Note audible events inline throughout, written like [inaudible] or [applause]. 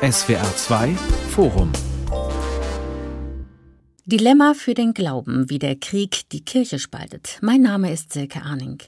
SWR 2 Forum Dilemma für den Glauben, wie der Krieg die Kirche spaltet. Mein Name ist Silke Arning.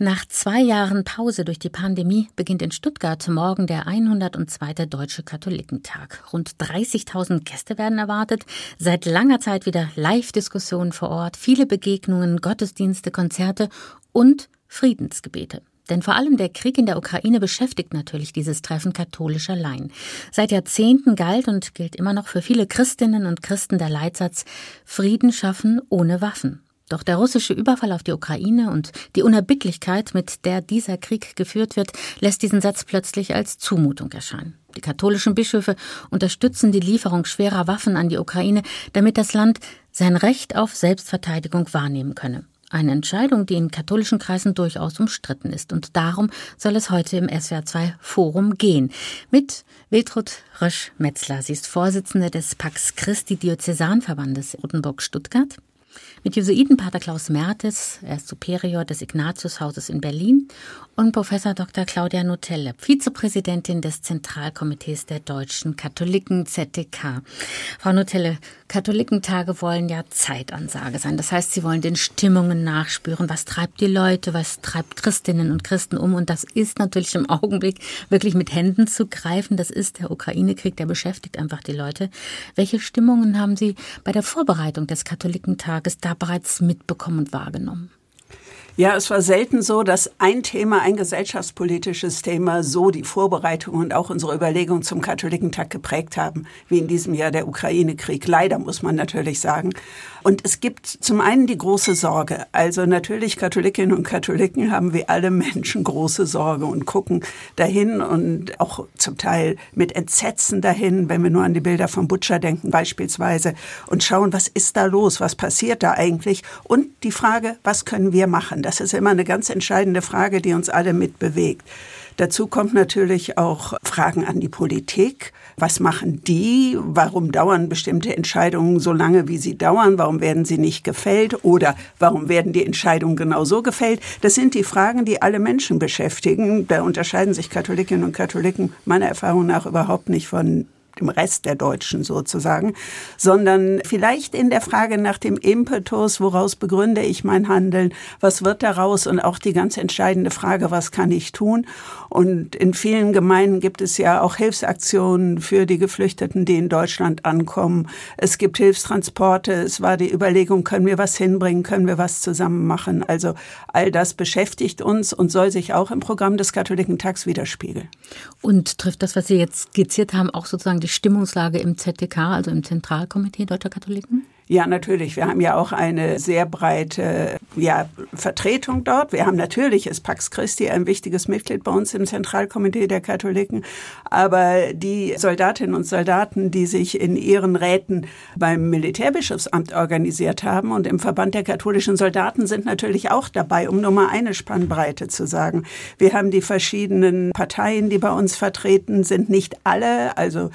Nach zwei Jahren Pause durch die Pandemie beginnt in Stuttgart morgen der 102. Deutsche Katholikentag. Rund 30.000 Gäste werden erwartet. Seit langer Zeit wieder Live-Diskussionen vor Ort, viele Begegnungen, Gottesdienste, Konzerte und Friedensgebete. Denn vor allem der Krieg in der Ukraine beschäftigt natürlich dieses Treffen katholischer Laien. Seit Jahrzehnten galt und gilt immer noch für viele Christinnen und Christen der Leitsatz Frieden schaffen ohne Waffen. Doch der russische Überfall auf die Ukraine und die Unerbittlichkeit, mit der dieser Krieg geführt wird, lässt diesen Satz plötzlich als Zumutung erscheinen. Die katholischen Bischöfe unterstützen die Lieferung schwerer Waffen an die Ukraine, damit das Land sein Recht auf Selbstverteidigung wahrnehmen könne. Eine Entscheidung, die in katholischen Kreisen durchaus umstritten ist. Und darum soll es heute im SWR2 Forum gehen. Mit Wiltrud Rösch-Metzler. Sie ist Vorsitzende des Pax Christi Diözesanverbandes Rotenburg-Stuttgart. Mit Jesuitenpater Klaus Mertes, er ist Superior des Ignatiushauses in Berlin und Professor Dr. Claudia Nutelle, Vizepräsidentin des Zentralkomitees der deutschen Katholiken ZDK. Frau Nutelle, Katholikentage wollen ja Zeitansage sein. Das heißt, sie wollen den Stimmungen nachspüren. Was treibt die Leute? Was treibt Christinnen und Christen um? Und das ist natürlich im Augenblick wirklich mit Händen zu greifen. Das ist der Ukraine-Krieg, der beschäftigt einfach die Leute. Welche Stimmungen haben Sie bei der Vorbereitung des Katholikentages da bereits mitbekommen und wahrgenommen? Ja, es war selten so, dass ein Thema, ein gesellschaftspolitisches Thema so die Vorbereitung und auch unsere Überlegung zum Katholikentag geprägt haben, wie in diesem Jahr der Ukraine-Krieg. Leider muss man natürlich sagen. Und es gibt zum einen die große Sorge. Also natürlich Katholikinnen und Katholiken haben wie alle Menschen große Sorge und gucken dahin und auch zum Teil mit Entsetzen dahin, wenn wir nur an die Bilder von Butcher denken beispielsweise und schauen, was ist da los, was passiert da eigentlich und die Frage, was können wir machen? Das ist immer eine ganz entscheidende Frage, die uns alle mitbewegt. Dazu kommt natürlich auch Fragen an die Politik. Was machen die? Warum dauern bestimmte Entscheidungen so lange, wie sie dauern? Warum werden sie nicht gefällt? Oder warum werden die Entscheidungen genau so gefällt? Das sind die Fragen, die alle Menschen beschäftigen. Da unterscheiden sich Katholikinnen und Katholiken meiner Erfahrung nach überhaupt nicht von dem Rest der Deutschen sozusagen, sondern vielleicht in der Frage nach dem Impetus, woraus begründe ich mein Handeln, was wird daraus und auch die ganz entscheidende Frage, was kann ich tun? Und in vielen Gemeinden gibt es ja auch Hilfsaktionen für die Geflüchteten, die in Deutschland ankommen. Es gibt Hilfstransporte. Es war die Überlegung, können wir was hinbringen, können wir was zusammen machen? Also all das beschäftigt uns und soll sich auch im Programm des Katholikentags widerspiegeln. Und trifft das, was Sie jetzt skizziert haben, auch sozusagen die Stimmungslage im ZDK, also im Zentralkomitee Deutscher Katholiken? Ja, natürlich. Wir haben ja auch eine sehr breite ja, Vertretung dort. Wir haben natürlich, ist Pax Christi ein wichtiges Mitglied bei uns im Zentralkomitee der Katholiken. Aber die Soldatinnen und Soldaten, die sich in ihren Räten beim Militärbischofsamt organisiert haben und im Verband der katholischen Soldaten sind natürlich auch dabei, um nur mal eine Spannbreite zu sagen. Wir haben die verschiedenen Parteien, die bei uns vertreten sind, nicht alle, also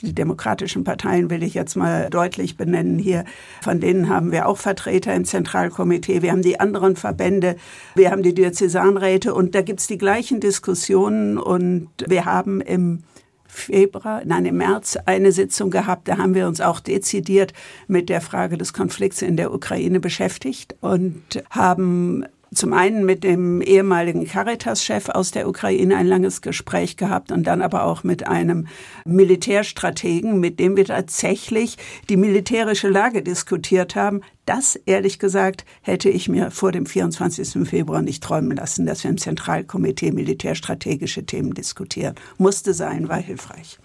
die demokratischen Parteien will ich jetzt mal deutlich benennen hier. Von denen haben wir auch Vertreter im Zentralkomitee. Wir haben die anderen Verbände, wir haben die Diözesanräte und da gibt's die gleichen Diskussionen und wir haben im Februar, nein, im März eine Sitzung gehabt. Da haben wir uns auch dezidiert mit der Frage des Konflikts in der Ukraine beschäftigt und haben zum einen mit dem ehemaligen Caritas-Chef aus der Ukraine ein langes Gespräch gehabt und dann aber auch mit einem Militärstrategen, mit dem wir tatsächlich die militärische Lage diskutiert haben. Das, ehrlich gesagt, hätte ich mir vor dem 24. Februar nicht träumen lassen, dass wir im Zentralkomitee militärstrategische Themen diskutieren. Musste sein, war hilfreich.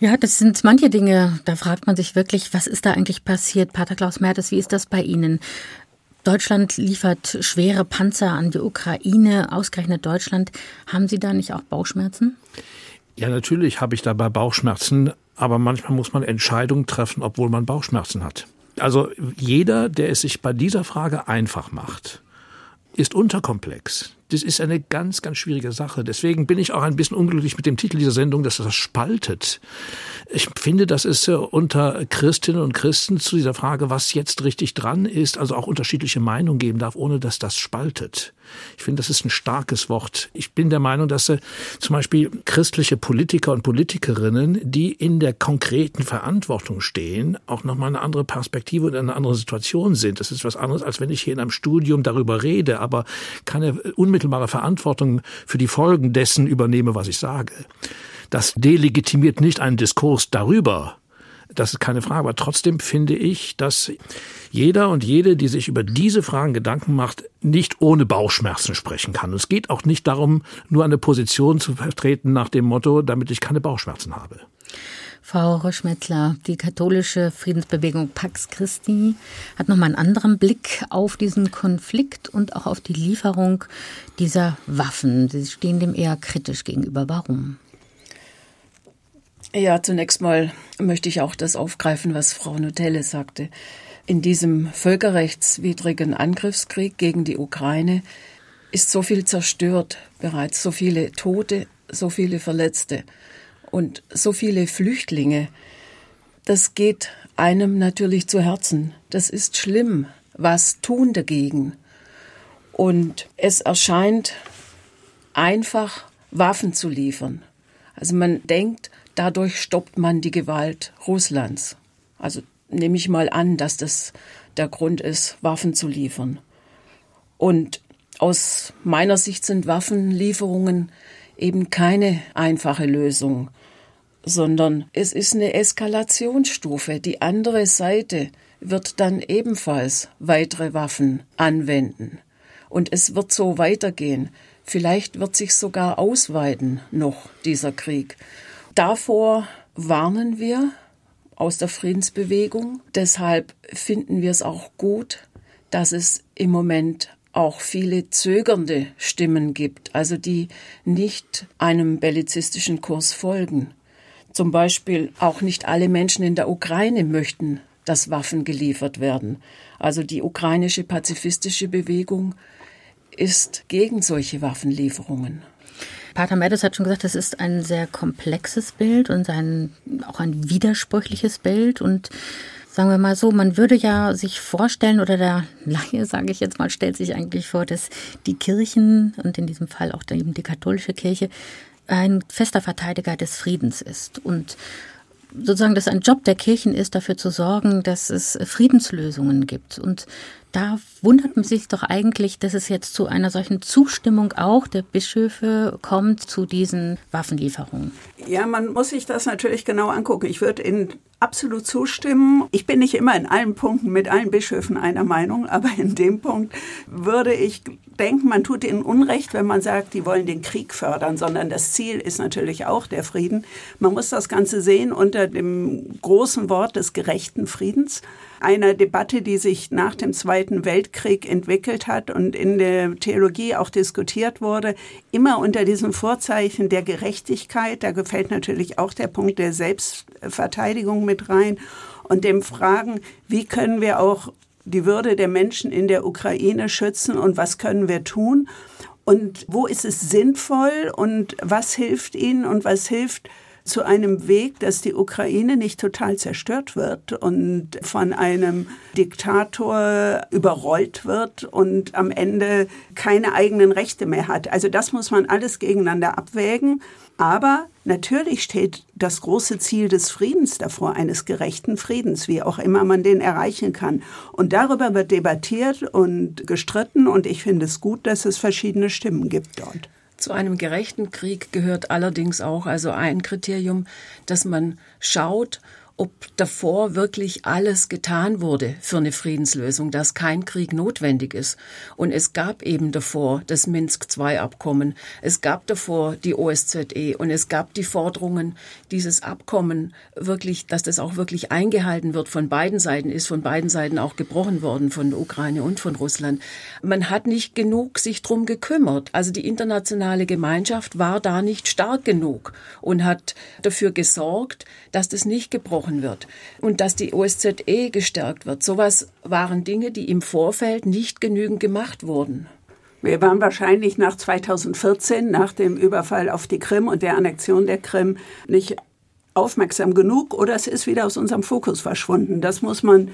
Ja, das sind manche Dinge, da fragt man sich wirklich, was ist da eigentlich passiert? Pater Klaus Mertes, wie ist das bei Ihnen? Deutschland liefert schwere Panzer an die Ukraine, ausgerechnet Deutschland. Haben Sie da nicht auch Bauchschmerzen? Ja, natürlich habe ich dabei Bauchschmerzen, aber manchmal muss man Entscheidungen treffen, obwohl man Bauchschmerzen hat. Also jeder, der es sich bei dieser Frage einfach macht, ist unterkomplex. Das ist eine ganz, ganz schwierige Sache. Deswegen bin ich auch ein bisschen unglücklich mit dem Titel dieser Sendung, dass das spaltet. Ich finde, das ist unter Christinnen und Christen zu dieser Frage, was jetzt richtig dran ist, also auch unterschiedliche Meinungen geben darf, ohne dass das spaltet. Ich finde, das ist ein starkes Wort. Ich bin der Meinung, dass äh, zum Beispiel christliche Politiker und Politikerinnen, die in der konkreten Verantwortung stehen, auch nochmal eine andere Perspektive und eine andere Situation sind. Das ist was anderes, als wenn ich hier in einem Studium darüber rede, aber keine unmittelbare Verantwortung für die Folgen dessen übernehme, was ich sage. Das delegitimiert nicht einen Diskurs darüber, das ist keine Frage. Aber trotzdem finde ich, dass jeder und jede, die sich über diese Fragen Gedanken macht, nicht ohne Bauchschmerzen sprechen kann. es geht auch nicht darum, nur eine Position zu vertreten nach dem Motto, damit ich keine Bauchschmerzen habe. Frau Röschmetzler, die katholische Friedensbewegung Pax Christi hat nochmal einen anderen Blick auf diesen Konflikt und auch auf die Lieferung dieser Waffen. Sie stehen dem eher kritisch gegenüber. Warum? Ja, zunächst mal möchte ich auch das aufgreifen, was Frau Nutelle sagte. In diesem völkerrechtswidrigen Angriffskrieg gegen die Ukraine ist so viel zerstört, bereits so viele Tote, so viele Verletzte und so viele Flüchtlinge. Das geht einem natürlich zu Herzen. Das ist schlimm. Was tun dagegen? Und es erscheint einfach, Waffen zu liefern. Also man denkt, Dadurch stoppt man die Gewalt Russlands. Also nehme ich mal an, dass das der Grund ist, Waffen zu liefern. Und aus meiner Sicht sind Waffenlieferungen eben keine einfache Lösung, sondern es ist eine Eskalationsstufe. Die andere Seite wird dann ebenfalls weitere Waffen anwenden. Und es wird so weitergehen. Vielleicht wird sich sogar ausweiten noch dieser Krieg. Davor warnen wir aus der Friedensbewegung. Deshalb finden wir es auch gut, dass es im Moment auch viele zögernde Stimmen gibt, also die nicht einem bellizistischen Kurs folgen. Zum Beispiel auch nicht alle Menschen in der Ukraine möchten, dass Waffen geliefert werden. Also die ukrainische pazifistische Bewegung ist gegen solche Waffenlieferungen. Pater Mertes hat schon gesagt, es ist ein sehr komplexes Bild und ein, auch ein widersprüchliches Bild und sagen wir mal so, man würde ja sich vorstellen, oder der Laie, sage ich jetzt mal, stellt sich eigentlich vor, dass die Kirchen und in diesem Fall auch eben die katholische Kirche ein fester Verteidiger des Friedens ist. Und sozusagen, dass ein Job der Kirchen ist, dafür zu sorgen, dass es Friedenslösungen gibt. Und da wundert man sich doch eigentlich, dass es jetzt zu einer solchen Zustimmung auch der Bischöfe kommt zu diesen Waffenlieferungen. Ja, man muss sich das natürlich genau angucken. Ich würde Ihnen absolut zustimmen. Ich bin nicht immer in allen Punkten mit allen Bischöfen einer Meinung, aber in dem Punkt würde ich denken, man tut ihnen Unrecht, wenn man sagt, die wollen den Krieg fördern, sondern das Ziel ist natürlich auch der Frieden. Man muss das Ganze sehen unter dem großen Wort des gerechten Friedens einer Debatte, die sich nach dem Zweiten Weltkrieg entwickelt hat und in der Theologie auch diskutiert wurde, immer unter diesem Vorzeichen der Gerechtigkeit. Da gefällt natürlich auch der Punkt der Selbstverteidigung mit rein und dem Fragen, wie können wir auch die Würde der Menschen in der Ukraine schützen und was können wir tun? Und wo ist es sinnvoll und was hilft ihnen und was hilft zu einem Weg, dass die Ukraine nicht total zerstört wird und von einem Diktator überrollt wird und am Ende keine eigenen Rechte mehr hat. Also das muss man alles gegeneinander abwägen. Aber natürlich steht das große Ziel des Friedens davor, eines gerechten Friedens, wie auch immer man den erreichen kann. Und darüber wird debattiert und gestritten und ich finde es gut, dass es verschiedene Stimmen gibt dort. Zu einem gerechten Krieg gehört allerdings auch also ein Kriterium, dass man schaut, ob davor wirklich alles getan wurde für eine Friedenslösung, dass kein Krieg notwendig ist. Und es gab eben davor das Minsk-II-Abkommen, es gab davor die OSZE und es gab die Forderungen, dieses Abkommen wirklich, dass das auch wirklich eingehalten wird von beiden Seiten, ist von beiden Seiten auch gebrochen worden, von der Ukraine und von Russland. Man hat nicht genug sich drum gekümmert. Also die internationale Gemeinschaft war da nicht stark genug und hat dafür gesorgt, dass das nicht gebrochen wird und dass die OSZE gestärkt wird. Sowas waren Dinge, die im Vorfeld nicht genügend gemacht wurden. Wir waren wahrscheinlich nach 2014, nach dem Überfall auf die Krim und der Annexion der Krim, nicht aufmerksam genug oder es ist wieder aus unserem Fokus verschwunden. Das muss man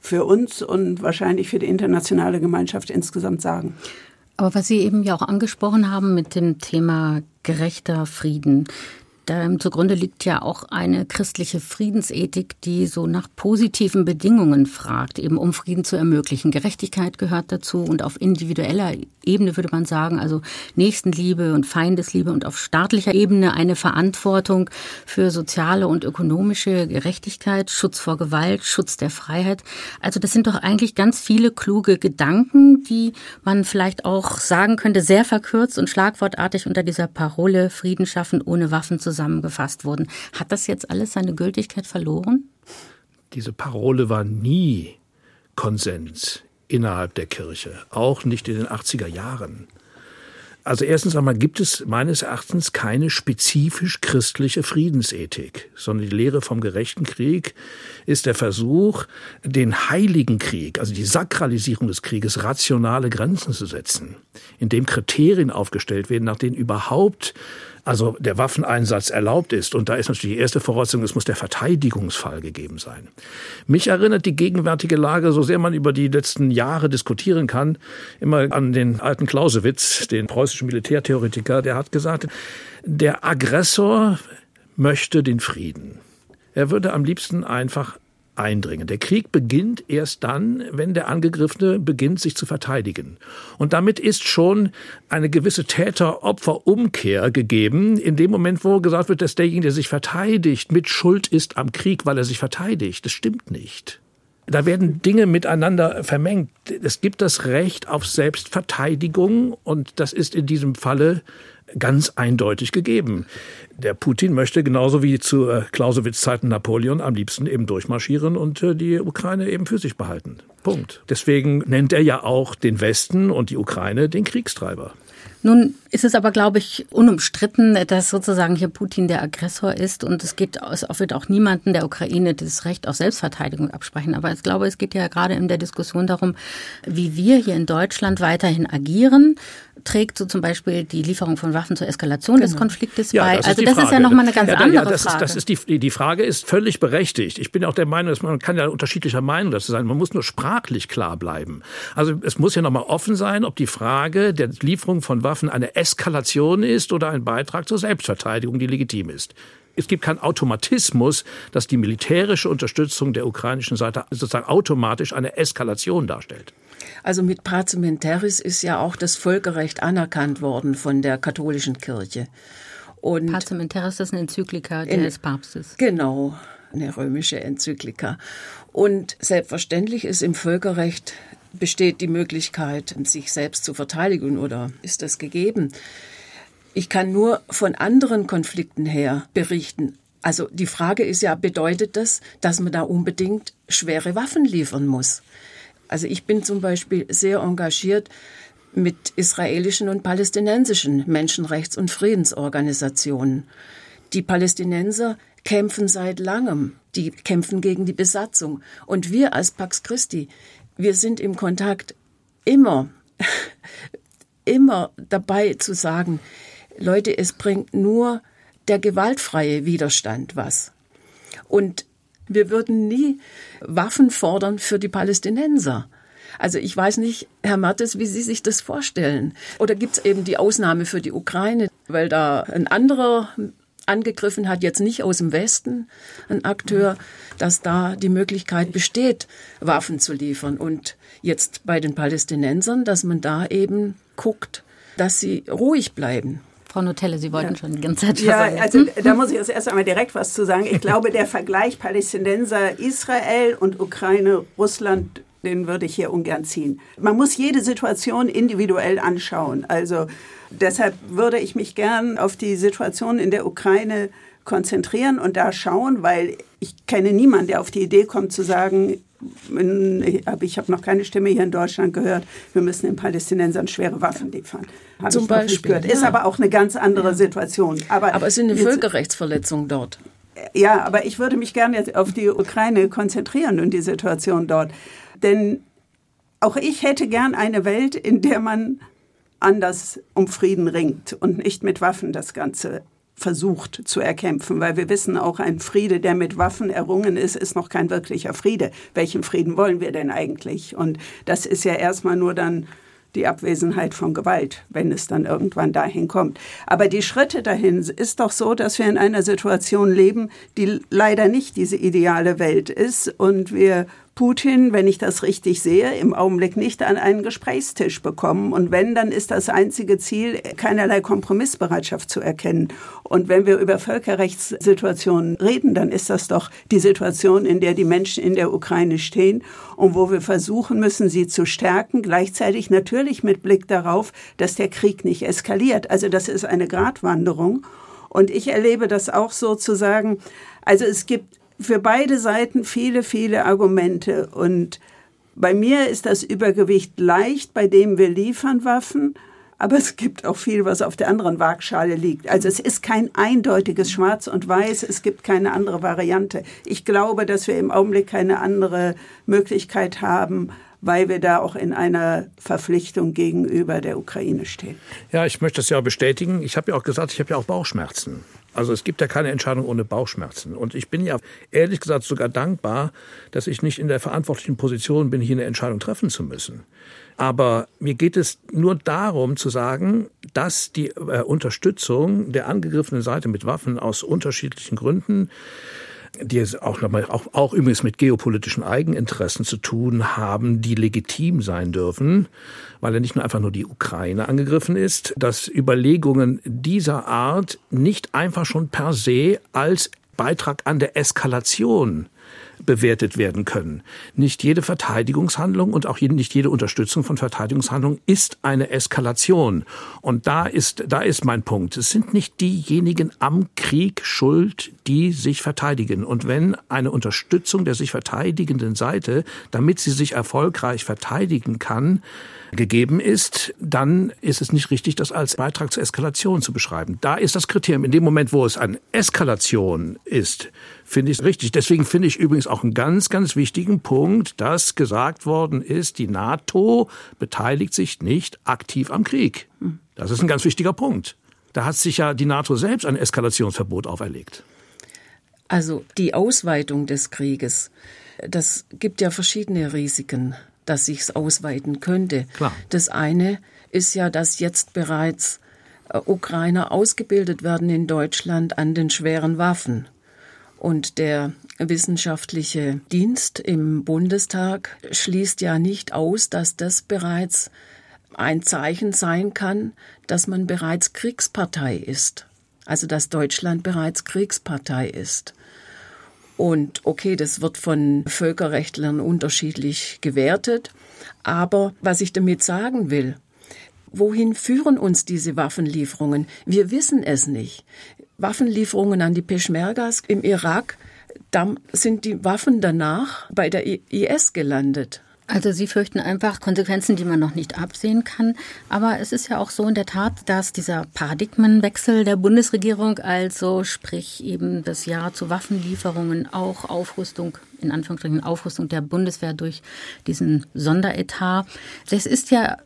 für uns und wahrscheinlich für die internationale Gemeinschaft insgesamt sagen. Aber was Sie eben ja auch angesprochen haben mit dem Thema gerechter Frieden, da zugrunde liegt ja auch eine christliche Friedensethik, die so nach positiven Bedingungen fragt, eben um Frieden zu ermöglichen. Gerechtigkeit gehört dazu und auf individueller Ebene würde man sagen, also Nächstenliebe und Feindesliebe und auf staatlicher Ebene eine Verantwortung für soziale und ökonomische Gerechtigkeit, Schutz vor Gewalt, Schutz der Freiheit. Also das sind doch eigentlich ganz viele kluge Gedanken, die man vielleicht auch sagen könnte, sehr verkürzt und schlagwortartig unter dieser Parole Frieden schaffen ohne Waffen zu zusammengefasst wurden. Hat das jetzt alles seine Gültigkeit verloren? Diese Parole war nie Konsens innerhalb der Kirche, auch nicht in den 80er Jahren. Also erstens einmal gibt es meines Erachtens keine spezifisch christliche Friedensethik, sondern die Lehre vom gerechten Krieg ist der Versuch, den heiligen Krieg, also die Sakralisierung des Krieges, rationale Grenzen zu setzen, indem Kriterien aufgestellt werden, nach denen überhaupt also der Waffeneinsatz erlaubt ist. Und da ist natürlich die erste Voraussetzung, es muss der Verteidigungsfall gegeben sein. Mich erinnert die gegenwärtige Lage, so sehr man über die letzten Jahre diskutieren kann, immer an den alten Clausewitz, den preußischen Militärtheoretiker, der hat gesagt, der Aggressor möchte den Frieden. Er würde am liebsten einfach eindringen. Der Krieg beginnt erst dann, wenn der Angegriffene beginnt, sich zu verteidigen. Und damit ist schon eine gewisse Täter-Opfer-Umkehr gegeben, in dem Moment, wo gesagt wird, dass derjenige, der sich verteidigt, mit Schuld ist am Krieg, weil er sich verteidigt. Das stimmt nicht. Da werden Dinge miteinander vermengt. Es gibt das Recht auf Selbstverteidigung und das ist in diesem Falle ganz eindeutig gegeben. Der Putin möchte genauso wie zu äh, Clausewitz-Zeiten Napoleon am liebsten eben durchmarschieren und äh, die Ukraine eben für sich behalten. Punkt. Deswegen nennt er ja auch den Westen und die Ukraine den Kriegstreiber. Nun ist es aber, glaube ich, unumstritten, dass sozusagen hier Putin der Aggressor ist und es geht, es wird auch niemanden der Ukraine das Recht auf Selbstverteidigung absprechen. Aber ich glaube, es geht ja gerade in der Diskussion darum, wie wir hier in Deutschland weiterhin agieren. Trägt so zum Beispiel die Lieferung von Waffen zur Eskalation genau. des Konfliktes ja, bei? also das Frage. ist ja nochmal eine ganz ja, andere ja, das Frage. Ist, das ist die, die Frage ist völlig berechtigt. Ich bin auch der Meinung, dass man kann ja unterschiedlicher Meinung dazu sein. Man muss nur sprachlich klar bleiben. Also es muss ja nochmal offen sein, ob die Frage der Lieferung von Waffen eine Eskalation ist oder ein Beitrag zur Selbstverteidigung, die legitim ist. Es gibt keinen Automatismus, dass die militärische Unterstützung der ukrainischen Seite sozusagen automatisch eine Eskalation darstellt. Also mit Pacementaris ist ja auch das Völkerrecht anerkannt worden von der katholischen Kirche. Und Pacementaris ist eine Enzyklika des Papstes. Genau, eine römische Enzyklika. Und selbstverständlich ist im Völkerrecht besteht die Möglichkeit, sich selbst zu verteidigen oder ist das gegeben? Ich kann nur von anderen Konflikten her berichten. Also die Frage ist ja, bedeutet das, dass man da unbedingt schwere Waffen liefern muss? Also ich bin zum Beispiel sehr engagiert mit israelischen und palästinensischen Menschenrechts- und Friedensorganisationen. Die Palästinenser kämpfen seit langem, die kämpfen gegen die Besatzung. Und wir als Pax Christi, wir sind im Kontakt immer, [laughs] immer dabei zu sagen, Leute, es bringt nur der gewaltfreie Widerstand was. Und wir würden nie Waffen fordern für die Palästinenser. Also ich weiß nicht, Herr Mattes, wie Sie sich das vorstellen. Oder gibt es eben die Ausnahme für die Ukraine, weil da ein anderer angegriffen hat, jetzt nicht aus dem Westen, ein Akteur, dass da die Möglichkeit besteht, Waffen zu liefern. Und jetzt bei den Palästinensern, dass man da eben guckt, dass sie ruhig bleiben. Frau Nutelle, Sie wollten ja. schon die ganze Zeit Ja, sagen. also da muss ich jetzt erst einmal direkt was zu sagen. Ich glaube, der Vergleich Palästinenser, Israel und Ukraine, Russland, den würde ich hier ungern ziehen. Man muss jede Situation individuell anschauen. Also deshalb würde ich mich gern auf die Situation in der Ukraine konzentrieren und da schauen, weil ich kenne niemanden, der auf die Idee kommt zu sagen, ich habe noch keine Stimme hier in Deutschland gehört, wir müssen den Palästinensern schwere Waffen liefern. Hab Zum Beispiel. Ja. Ist aber auch eine ganz andere ja. Situation. Aber, aber es sind eine Völkerrechtsverletzung dort. Ja, aber ich würde mich gerne jetzt auf die Ukraine konzentrieren und die Situation dort. Denn auch ich hätte gern eine Welt, in der man anders um Frieden ringt und nicht mit Waffen das Ganze versucht zu erkämpfen, weil wir wissen auch, ein Friede, der mit Waffen errungen ist, ist noch kein wirklicher Friede. Welchen Frieden wollen wir denn eigentlich? Und das ist ja erstmal nur dann die Abwesenheit von Gewalt, wenn es dann irgendwann dahin kommt. Aber die Schritte dahin ist doch so, dass wir in einer Situation leben, die leider nicht diese ideale Welt ist und wir Putin, wenn ich das richtig sehe, im Augenblick nicht an einen Gesprächstisch bekommen. Und wenn, dann ist das einzige Ziel, keinerlei Kompromissbereitschaft zu erkennen. Und wenn wir über Völkerrechtssituationen reden, dann ist das doch die Situation, in der die Menschen in der Ukraine stehen und wo wir versuchen müssen, sie zu stärken, gleichzeitig natürlich mit Blick darauf, dass der Krieg nicht eskaliert. Also das ist eine Gratwanderung. Und ich erlebe das auch sozusagen, also es gibt für beide Seiten viele, viele Argumente. Und bei mir ist das Übergewicht leicht, bei dem wir liefern Waffen. Aber es gibt auch viel, was auf der anderen Waagschale liegt. Also es ist kein eindeutiges Schwarz und Weiß. Es gibt keine andere Variante. Ich glaube, dass wir im Augenblick keine andere Möglichkeit haben, weil wir da auch in einer Verpflichtung gegenüber der Ukraine stehen. Ja, ich möchte das ja bestätigen. Ich habe ja auch gesagt, ich habe ja auch Bauchschmerzen. Also es gibt ja keine Entscheidung ohne Bauchschmerzen. Und ich bin ja ehrlich gesagt sogar dankbar, dass ich nicht in der verantwortlichen Position bin, hier eine Entscheidung treffen zu müssen. Aber mir geht es nur darum zu sagen, dass die äh, Unterstützung der angegriffenen Seite mit Waffen aus unterschiedlichen Gründen die auch, auch, auch übrigens mit geopolitischen Eigeninteressen zu tun haben, die legitim sein dürfen, weil ja nicht nur einfach nur die Ukraine angegriffen ist, dass Überlegungen dieser Art nicht einfach schon per se als Beitrag an der Eskalation bewertet werden können. Nicht jede Verteidigungshandlung und auch nicht jede Unterstützung von Verteidigungshandlungen ist eine Eskalation. Und da ist, da ist mein Punkt. Es sind nicht diejenigen am Krieg schuld, die sich verteidigen. Und wenn eine Unterstützung der sich verteidigenden Seite, damit sie sich erfolgreich verteidigen kann, gegeben ist, dann ist es nicht richtig, das als Beitrag zur Eskalation zu beschreiben. Da ist das Kriterium. In dem Moment, wo es eine Eskalation ist, finde ich es richtig. Deswegen finde ich übrigens auch einen ganz, ganz wichtigen Punkt, dass gesagt worden ist, die NATO beteiligt sich nicht aktiv am Krieg. Das ist ein ganz wichtiger Punkt. Da hat sich ja die NATO selbst ein Eskalationsverbot auferlegt. Also die Ausweitung des Krieges, das gibt ja verschiedene Risiken dass sich's ausweiten könnte. Klar. Das eine ist ja, dass jetzt bereits äh, Ukrainer ausgebildet werden in Deutschland an den schweren Waffen. Und der wissenschaftliche Dienst im Bundestag schließt ja nicht aus, dass das bereits ein Zeichen sein kann, dass man bereits Kriegspartei ist. Also dass Deutschland bereits Kriegspartei ist. Und okay, das wird von Völkerrechtlern unterschiedlich gewertet. Aber was ich damit sagen will, wohin führen uns diese Waffenlieferungen? Wir wissen es nicht. Waffenlieferungen an die Peschmergas im Irak, da sind die Waffen danach bei der IS gelandet. Also Sie fürchten einfach Konsequenzen, die man noch nicht absehen kann. Aber es ist ja auch so in der Tat, dass dieser Paradigmenwechsel der Bundesregierung, also sprich eben das Ja zu Waffenlieferungen, auch Aufrüstung, in Anführungsstrichen Aufrüstung der Bundeswehr durch diesen Sonderetat, das ist ja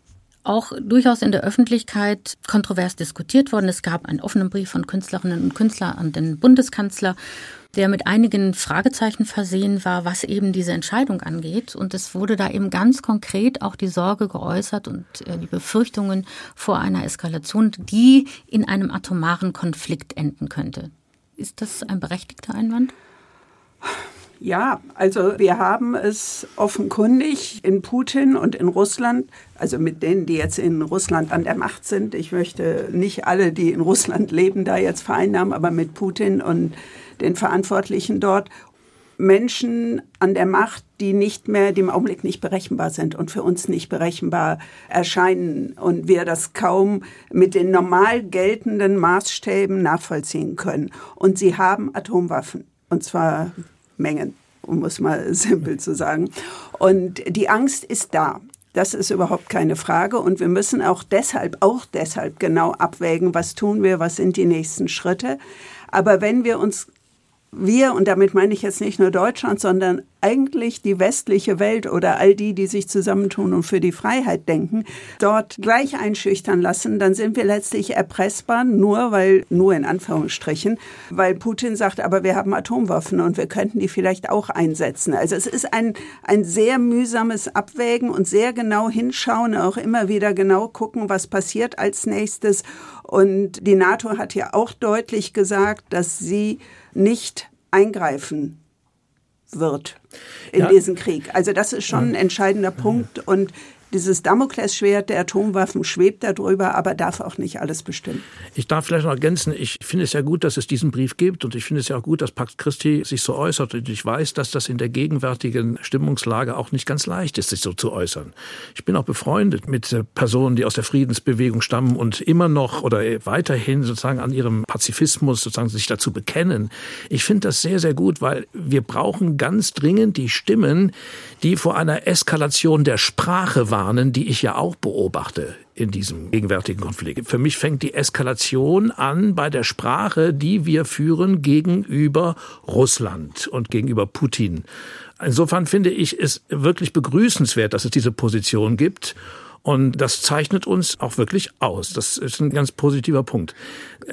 auch durchaus in der Öffentlichkeit kontrovers diskutiert worden. Es gab einen offenen Brief von Künstlerinnen und Künstlern an den Bundeskanzler der mit einigen Fragezeichen versehen war, was eben diese Entscheidung angeht. Und es wurde da eben ganz konkret auch die Sorge geäußert und äh, die Befürchtungen vor einer Eskalation, die in einem atomaren Konflikt enden könnte. Ist das ein berechtigter Einwand? Ja, also wir haben es offenkundig in Putin und in Russland, also mit denen, die jetzt in Russland an der Macht sind. Ich möchte nicht alle, die in Russland leben, da jetzt vereinnahmen, aber mit Putin und den Verantwortlichen dort Menschen an der Macht, die nicht mehr, die im Augenblick nicht berechenbar sind und für uns nicht berechenbar erscheinen und wir das kaum mit den normal geltenden Maßstäben nachvollziehen können. Und sie haben Atomwaffen und zwar Mengen, um es mal [laughs] simpel zu sagen. Und die Angst ist da. Das ist überhaupt keine Frage. Und wir müssen auch deshalb, auch deshalb genau abwägen, was tun wir, was sind die nächsten Schritte. Aber wenn wir uns wir, und damit meine ich jetzt nicht nur Deutschland, sondern eigentlich die westliche Welt oder all die, die sich zusammentun und für die Freiheit denken, dort gleich einschüchtern lassen, dann sind wir letztlich erpressbar, nur weil, nur in Anführungsstrichen, weil Putin sagt, aber wir haben Atomwaffen und wir könnten die vielleicht auch einsetzen. Also es ist ein, ein sehr mühsames Abwägen und sehr genau hinschauen, auch immer wieder genau gucken, was passiert als nächstes. Und die NATO hat ja auch deutlich gesagt, dass sie nicht eingreifen wird in ja. diesen Krieg. Also das ist schon ein entscheidender Punkt und dieses Damoklesschwert der Atomwaffen schwebt darüber, aber darf auch nicht alles bestimmen. Ich darf vielleicht noch ergänzen, ich finde es ja gut, dass es diesen Brief gibt und ich finde es ja auch gut, dass Pax Christi sich so äußert und ich weiß, dass das in der gegenwärtigen Stimmungslage auch nicht ganz leicht ist, sich so zu äußern. Ich bin auch befreundet mit Personen, die aus der Friedensbewegung stammen und immer noch oder weiterhin sozusagen an ihrem Pazifismus sozusagen sich dazu bekennen. Ich finde das sehr, sehr gut, weil wir brauchen ganz dringend die Stimmen, die vor einer Eskalation der Sprache warnen, die ich ja auch beobachte in diesem gegenwärtigen Konflikt. Für mich fängt die Eskalation an bei der Sprache, die wir führen gegenüber Russland und gegenüber Putin. Insofern finde ich es wirklich begrüßenswert, dass es diese Position gibt. Und das zeichnet uns auch wirklich aus. Das ist ein ganz positiver Punkt.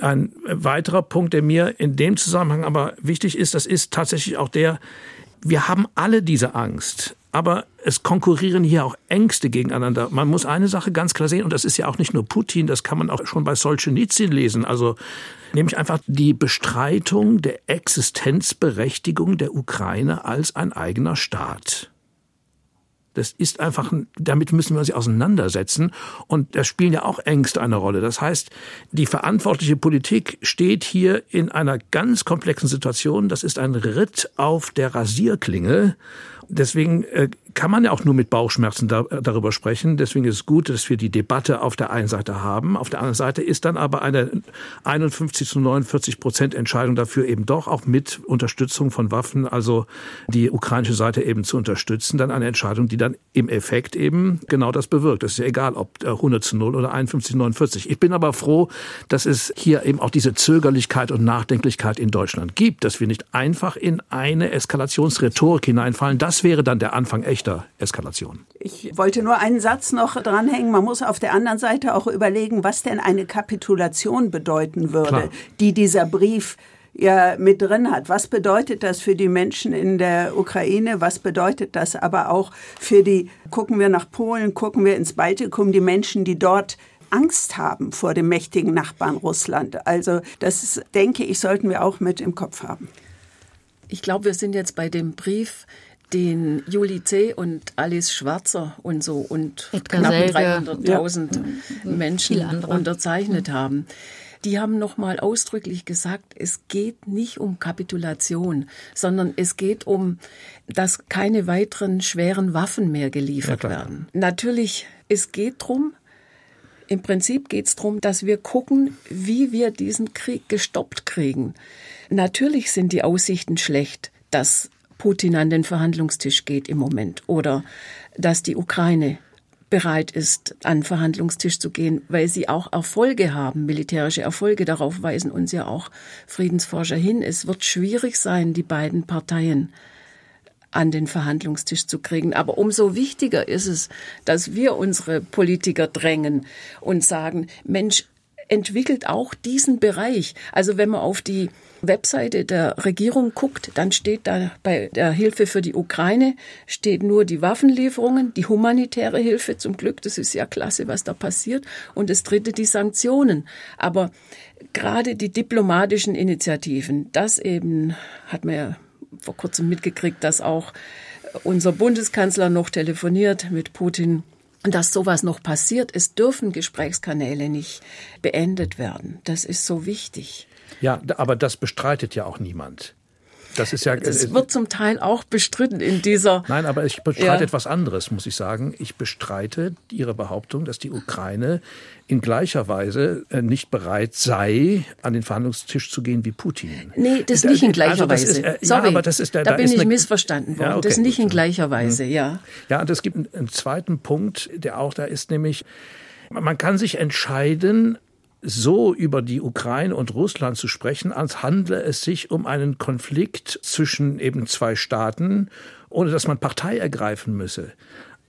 Ein weiterer Punkt, der mir in dem Zusammenhang aber wichtig ist, das ist tatsächlich auch der, wir haben alle diese Angst. Aber es konkurrieren hier auch Ängste gegeneinander. Man muss eine Sache ganz klar sehen, und das ist ja auch nicht nur Putin, das kann man auch schon bei Solzhenitsyn lesen. Also nämlich einfach die Bestreitung der Existenzberechtigung der Ukraine als ein eigener Staat. Das ist einfach, damit müssen wir uns auseinandersetzen. Und da spielen ja auch Ängste eine Rolle. Das heißt, die verantwortliche Politik steht hier in einer ganz komplexen Situation. Das ist ein Ritt auf der Rasierklinge. Deswegen äh, kann man ja auch nur mit Bauchschmerzen da, äh, darüber sprechen. Deswegen ist es gut, dass wir die Debatte auf der einen Seite haben. Auf der anderen Seite ist dann aber eine 51 zu 49 Prozent Entscheidung dafür eben doch auch mit Unterstützung von Waffen, also die ukrainische Seite eben zu unterstützen, dann eine Entscheidung, die dann im Effekt eben genau das bewirkt. Das ist ja egal, ob 100 zu 0 oder 51 zu 49. Ich bin aber froh, dass es hier eben auch diese Zögerlichkeit und Nachdenklichkeit in Deutschland gibt, dass wir nicht einfach in eine Eskalationsrhetorik hineinfallen. Das wäre dann der Anfang echt echter Eskalation. Ich wollte nur einen Satz noch dranhängen. Man muss auf der anderen Seite auch überlegen, was denn eine Kapitulation bedeuten würde, Klar. die dieser Brief ja mit drin hat. Was bedeutet das für die Menschen in der Ukraine? Was bedeutet das aber auch für die, gucken wir nach Polen, gucken wir ins Baltikum, die Menschen, die dort Angst haben vor dem mächtigen Nachbarn Russland. Also das, denke ich, sollten wir auch mit im Kopf haben. Ich glaube, wir sind jetzt bei dem Brief den Juli C. und Alice Schwarzer und so und Edgar knapp 300.000 ja. Menschen unterzeichnet mhm. haben. Die haben nochmal ausdrücklich gesagt, es geht nicht um Kapitulation, sondern es geht um, dass keine weiteren schweren Waffen mehr geliefert ja, werden. Natürlich, es geht drum, im Prinzip geht es darum, dass wir gucken, wie wir diesen Krieg gestoppt kriegen. Natürlich sind die Aussichten schlecht, dass Putin an den Verhandlungstisch geht im Moment oder dass die Ukraine bereit ist, an den Verhandlungstisch zu gehen, weil sie auch Erfolge haben, militärische Erfolge. Darauf weisen uns ja auch Friedensforscher hin. Es wird schwierig sein, die beiden Parteien an den Verhandlungstisch zu kriegen. Aber umso wichtiger ist es, dass wir unsere Politiker drängen und sagen, Mensch, entwickelt auch diesen Bereich. Also wenn man auf die Webseite der Regierung guckt, dann steht da bei der Hilfe für die Ukraine steht nur die Waffenlieferungen, die humanitäre Hilfe zum Glück, das ist ja klasse, was da passiert. Und das dritte die Sanktionen. Aber gerade die diplomatischen Initiativen, das eben hat man ja vor kurzem mitgekriegt, dass auch unser Bundeskanzler noch telefoniert mit Putin dass sowas noch passiert. Es dürfen Gesprächskanäle nicht beendet werden. Das ist so wichtig. Ja, aber das bestreitet ja auch niemand. Das ist ja. Das äh, wird zum Teil auch bestritten in dieser. Nein, aber ich bestreite ja. etwas anderes, muss ich sagen. Ich bestreite Ihre Behauptung, dass die Ukraine in gleicher Weise äh, nicht bereit sei, an den Verhandlungstisch zu gehen wie Putin. Nee, das nicht in gleicher also Weise. Ist, äh, Sorry, ja, aber das ist, da, da, bin ich eine, missverstanden worden. Ja, okay, das nicht in gleicher Weise, ja. Ja, und es gibt einen, einen zweiten Punkt, der auch da ist, nämlich man kann sich entscheiden, so über die Ukraine und Russland zu sprechen, als handle es sich um einen Konflikt zwischen eben zwei Staaten, ohne dass man Partei ergreifen müsse.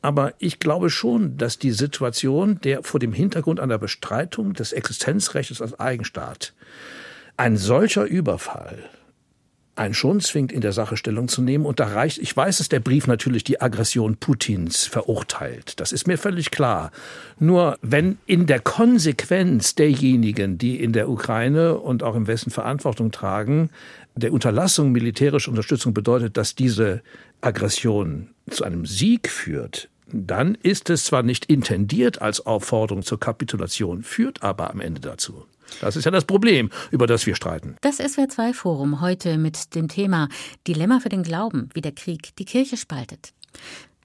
Aber ich glaube schon, dass die Situation, der vor dem Hintergrund einer Bestreitung des Existenzrechts als Eigenstaat, ein solcher Überfall einen schon zwingt, in der Sache Stellung zu nehmen. Und da reicht, ich weiß, dass der Brief natürlich die Aggression Putins verurteilt. Das ist mir völlig klar. Nur wenn in der Konsequenz derjenigen, die in der Ukraine und auch im Westen Verantwortung tragen, der Unterlassung militärischer Unterstützung bedeutet, dass diese Aggression zu einem Sieg führt, dann ist es zwar nicht intendiert als Aufforderung zur Kapitulation, führt aber am Ende dazu. Das ist ja das Problem, über das wir streiten. Das SWR2 Forum heute mit dem Thema Dilemma für den Glauben, wie der Krieg die Kirche spaltet.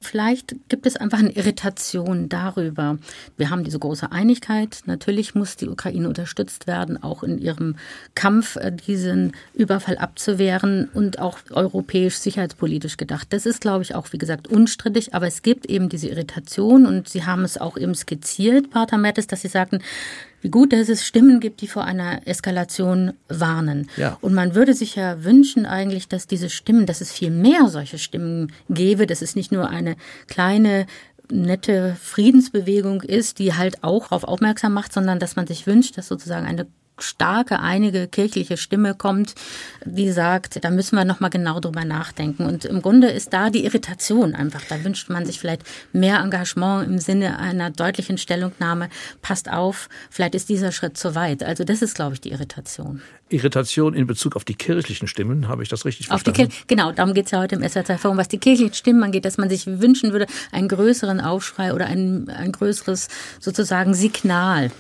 Vielleicht gibt es einfach eine Irritation darüber. Wir haben diese große Einigkeit. Natürlich muss die Ukraine unterstützt werden, auch in ihrem Kampf, äh, diesen Überfall abzuwehren und auch europäisch sicherheitspolitisch gedacht. Das ist, glaube ich, auch, wie gesagt, unstrittig. Aber es gibt eben diese Irritation und Sie haben es auch eben skizziert, Pater Mertes, dass Sie sagten, wie gut, dass es Stimmen gibt, die vor einer Eskalation warnen. Ja. Und man würde sich ja wünschen eigentlich, dass diese Stimmen, dass es viel mehr solche Stimmen gäbe, dass es nicht nur eine kleine nette Friedensbewegung ist, die halt auch darauf aufmerksam macht, sondern dass man sich wünscht, dass sozusagen eine starke, einige kirchliche Stimme kommt, die sagt, da müssen wir nochmal genau drüber nachdenken. Und im Grunde ist da die Irritation einfach. Da wünscht man sich vielleicht mehr Engagement im Sinne einer deutlichen Stellungnahme. Passt auf, vielleicht ist dieser Schritt zu weit. Also das ist, glaube ich, die Irritation. Irritation in Bezug auf die kirchlichen Stimmen, habe ich das richtig verstanden? Auf die genau, darum geht es ja heute im SRZ-Forum, was die kirchlichen Stimmen angeht, dass man sich wünschen würde, einen größeren Aufschrei oder ein, ein größeres sozusagen Signal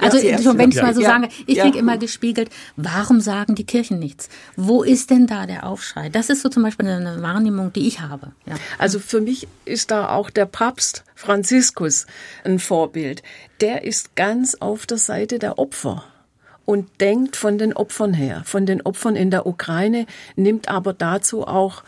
also ja, wenn ich mal so ja, sage, ich ja. kriege immer gespiegelt, warum sagen die Kirchen nichts? Wo ist denn da der Aufschrei? Das ist so zum Beispiel eine Wahrnehmung, die ich habe. Ja. Also für mich ist da auch der Papst Franziskus ein Vorbild. Der ist ganz auf der Seite der Opfer und denkt von den Opfern her, von den Opfern in der Ukraine, nimmt aber dazu auch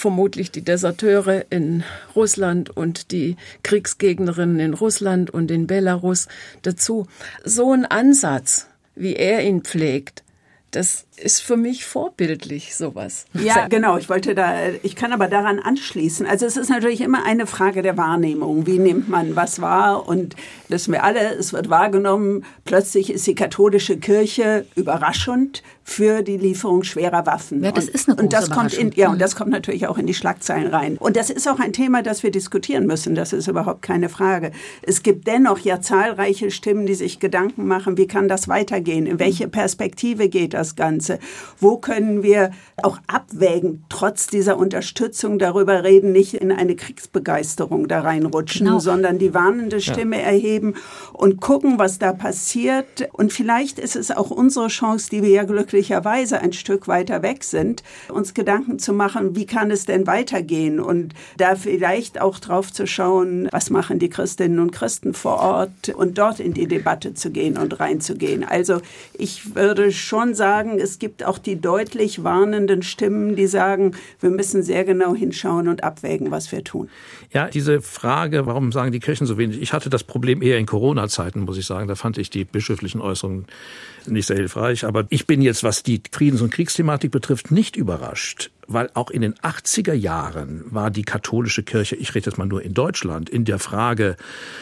vermutlich die Deserteure in Russland und die Kriegsgegnerinnen in Russland und in Belarus dazu. So ein Ansatz, wie er ihn pflegt, das ist für mich vorbildlich, sowas. Ja, genau. Ich wollte da, ich kann aber daran anschließen. Also es ist natürlich immer eine Frage der Wahrnehmung. Wie nimmt man was wahr? Und wissen wir alle, es wird wahrgenommen, plötzlich ist die katholische Kirche überraschend für die Lieferung schwerer Waffen. Ja, das ist eine große und das kommt in, Ja, und das kommt natürlich auch in die Schlagzeilen rein. Und das ist auch ein Thema, das wir diskutieren müssen. Das ist überhaupt keine Frage. Es gibt dennoch ja zahlreiche Stimmen, die sich Gedanken machen, wie kann das weitergehen? In welche Perspektive geht das Ganze? Wo können wir auch abwägen, trotz dieser Unterstützung darüber reden, nicht in eine Kriegsbegeisterung da reinrutschen, genau. sondern die warnende Stimme ja. erheben und gucken, was da passiert. Und vielleicht ist es auch unsere Chance, die wir ja glücklicherweise ein Stück weiter weg sind, uns Gedanken zu machen, wie kann es denn weitergehen und da vielleicht auch drauf zu schauen, was machen die Christinnen und Christen vor Ort und dort in die Debatte zu gehen und reinzugehen. Also ich würde schon sagen, es gibt auch die deutlich warnenden Stimmen, die sagen, wir müssen sehr genau hinschauen und abwägen, was wir tun. Ja, diese Frage, warum sagen die Kirchen so wenig? Ich hatte das Problem eher in Corona-Zeiten, muss ich sagen. Da fand ich die bischöflichen Äußerungen nicht sehr hilfreich. Aber ich bin jetzt, was die Friedens- und Kriegsthematik betrifft, nicht überrascht, weil auch in den 80er Jahren war die katholische Kirche, ich rede jetzt mal nur in Deutschland, in der Frage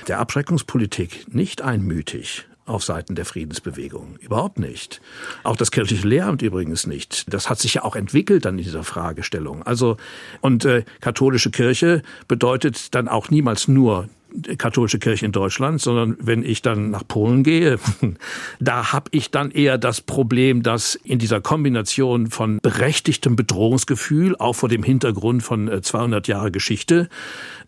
der Abschreckungspolitik nicht einmütig auf Seiten der Friedensbewegung. Überhaupt nicht. Auch das kirchliche Lehramt übrigens nicht. Das hat sich ja auch entwickelt dann in dieser Fragestellung. Also, und äh, katholische Kirche bedeutet dann auch niemals nur katholische Kirche in Deutschland, sondern wenn ich dann nach Polen gehe, [laughs] da habe ich dann eher das Problem, dass in dieser Kombination von berechtigtem Bedrohungsgefühl, auch vor dem Hintergrund von 200 äh, Jahre Geschichte,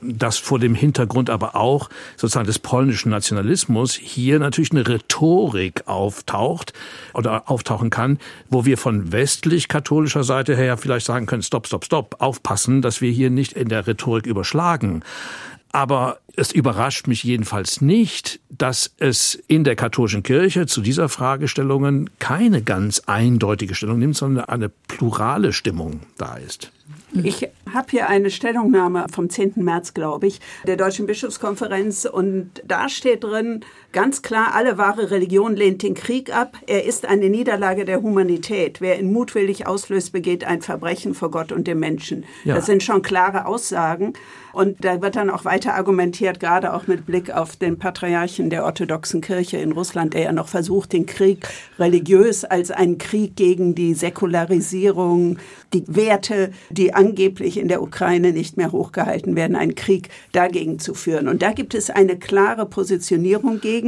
dass vor dem Hintergrund aber auch sozusagen des polnischen Nationalismus hier natürlich eine Rhetorik auftaucht oder auftauchen kann, wo wir von westlich-katholischer Seite her vielleicht sagen können, stopp, stopp, stopp, aufpassen, dass wir hier nicht in der Rhetorik überschlagen. Aber es überrascht mich jedenfalls nicht, dass es in der katholischen Kirche zu dieser Fragestellungen keine ganz eindeutige Stellung nimmt, sondern eine plurale Stimmung da ist. Ich habe hier eine Stellungnahme vom 10. März, glaube ich, der Deutschen Bischofskonferenz und da steht drin, Ganz klar, alle wahre Religion lehnt den Krieg ab. Er ist eine Niederlage der Humanität. Wer ihn mutwillig auslöst, begeht ein Verbrechen vor Gott und dem Menschen. Ja. Das sind schon klare Aussagen. Und da wird dann auch weiter argumentiert, gerade auch mit Blick auf den Patriarchen der orthodoxen Kirche in Russland, der ja noch versucht, den Krieg religiös als einen Krieg gegen die Säkularisierung, die Werte, die angeblich in der Ukraine nicht mehr hochgehalten werden, einen Krieg dagegen zu führen. Und da gibt es eine klare Positionierung gegen,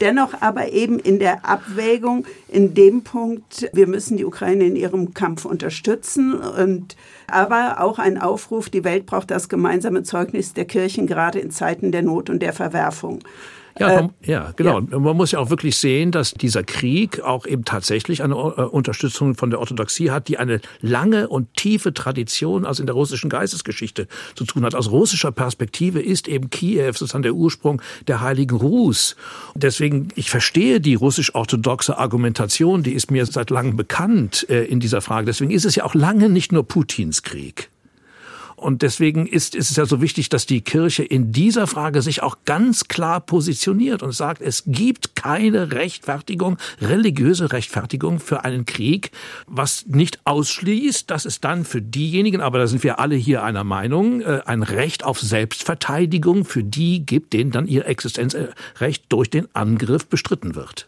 dennoch aber eben in der Abwägung, in dem Punkt, wir müssen die Ukraine in ihrem Kampf unterstützen und aber auch ein Aufruf, die Welt braucht das gemeinsame Zeugnis der Kirchen, gerade in Zeiten der Not und der Verwerfung. Ja, äh, man, ja genau. Ja. Man muss ja auch wirklich sehen, dass dieser Krieg auch eben tatsächlich eine äh, Unterstützung von der Orthodoxie hat, die eine lange und tiefe Tradition also in der russischen Geistesgeschichte zu tun hat. Aus russischer Perspektive ist eben Kiew sozusagen der Ursprung der Heiligen Ruß. Deswegen, ich verstehe die russisch-orthodoxe Argumentation, die ist mir seit langem bekannt äh, in dieser Frage. Deswegen ist es ja auch lange nicht nur Putins Krieg. Und deswegen ist, ist es ja so wichtig, dass die Kirche in dieser Frage sich auch ganz klar positioniert und sagt, es gibt keine Rechtfertigung, religiöse Rechtfertigung für einen Krieg, was nicht ausschließt, dass es dann für diejenigen, aber da sind wir alle hier einer Meinung, äh, ein Recht auf Selbstverteidigung für die gibt, denen dann ihr Existenzrecht durch den Angriff bestritten wird.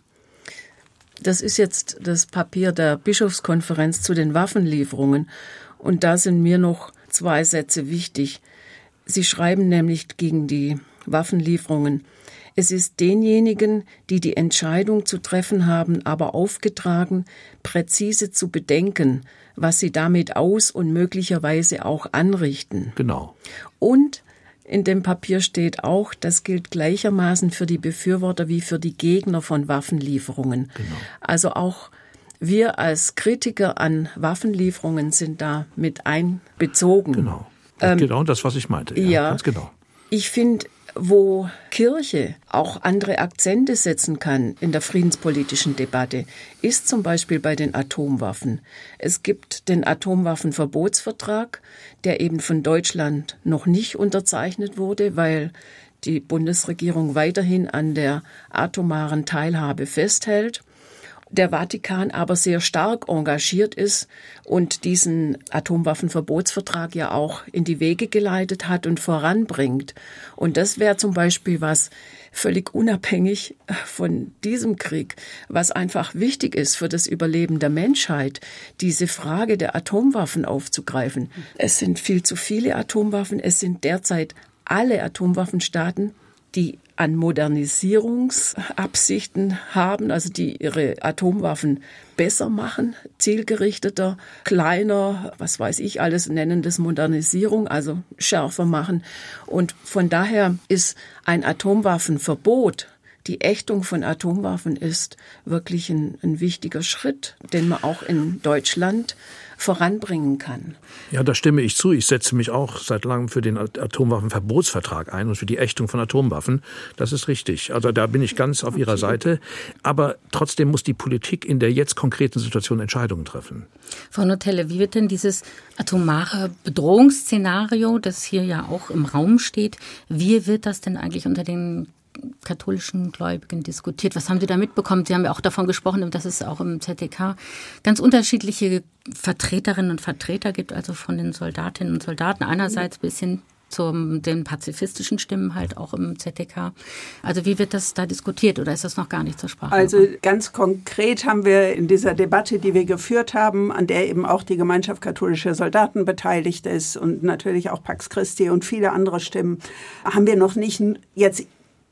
Das ist jetzt das Papier der Bischofskonferenz zu den Waffenlieferungen. Und da sind mir noch zwei Sätze wichtig. Sie schreiben nämlich gegen die Waffenlieferungen. Es ist denjenigen, die die Entscheidung zu treffen haben, aber aufgetragen, präzise zu bedenken, was sie damit aus und möglicherweise auch anrichten. Genau. Und in dem Papier steht auch, das gilt gleichermaßen für die Befürworter wie für die Gegner von Waffenlieferungen. Genau. Also auch wir als Kritiker an Waffenlieferungen sind da mit einbezogen. Genau. Ähm, genau das, was ich meinte. Ja, ja ganz genau. Ich finde, wo Kirche auch andere Akzente setzen kann in der friedenspolitischen Debatte, ist zum Beispiel bei den Atomwaffen. Es gibt den Atomwaffenverbotsvertrag, der eben von Deutschland noch nicht unterzeichnet wurde, weil die Bundesregierung weiterhin an der atomaren Teilhabe festhält der Vatikan aber sehr stark engagiert ist und diesen Atomwaffenverbotsvertrag ja auch in die Wege geleitet hat und voranbringt. Und das wäre zum Beispiel was völlig unabhängig von diesem Krieg, was einfach wichtig ist für das Überleben der Menschheit, diese Frage der Atomwaffen aufzugreifen. Es sind viel zu viele Atomwaffen. Es sind derzeit alle Atomwaffenstaaten die an Modernisierungsabsichten haben, also die ihre Atomwaffen besser machen, zielgerichteter, kleiner, was weiß ich alles nennen das Modernisierung, also schärfer machen. Und von daher ist ein Atomwaffenverbot die Ächtung von Atomwaffen ist wirklich ein, ein, wichtiger Schritt, den man auch in Deutschland voranbringen kann. Ja, da stimme ich zu. Ich setze mich auch seit langem für den Atomwaffenverbotsvertrag ein und für die Ächtung von Atomwaffen. Das ist richtig. Also da bin ich ganz auf Ihrer Seite. Aber trotzdem muss die Politik in der jetzt konkreten Situation Entscheidungen treffen. Frau Notelle, wie wird denn dieses atomare Bedrohungsszenario, das hier ja auch im Raum steht, wie wird das denn eigentlich unter den katholischen Gläubigen diskutiert. Was haben Sie da mitbekommen? Sie haben ja auch davon gesprochen, dass es auch im ZDK ganz unterschiedliche Vertreterinnen und Vertreter gibt, also von den Soldatinnen und Soldaten einerseits bis hin zu den pazifistischen Stimmen halt auch im ZDK. Also wie wird das da diskutiert oder ist das noch gar nicht zur Sprache? Also ganz konkret haben wir in dieser Debatte, die wir geführt haben, an der eben auch die Gemeinschaft katholischer Soldaten beteiligt ist und natürlich auch Pax Christi und viele andere Stimmen, haben wir noch nicht jetzt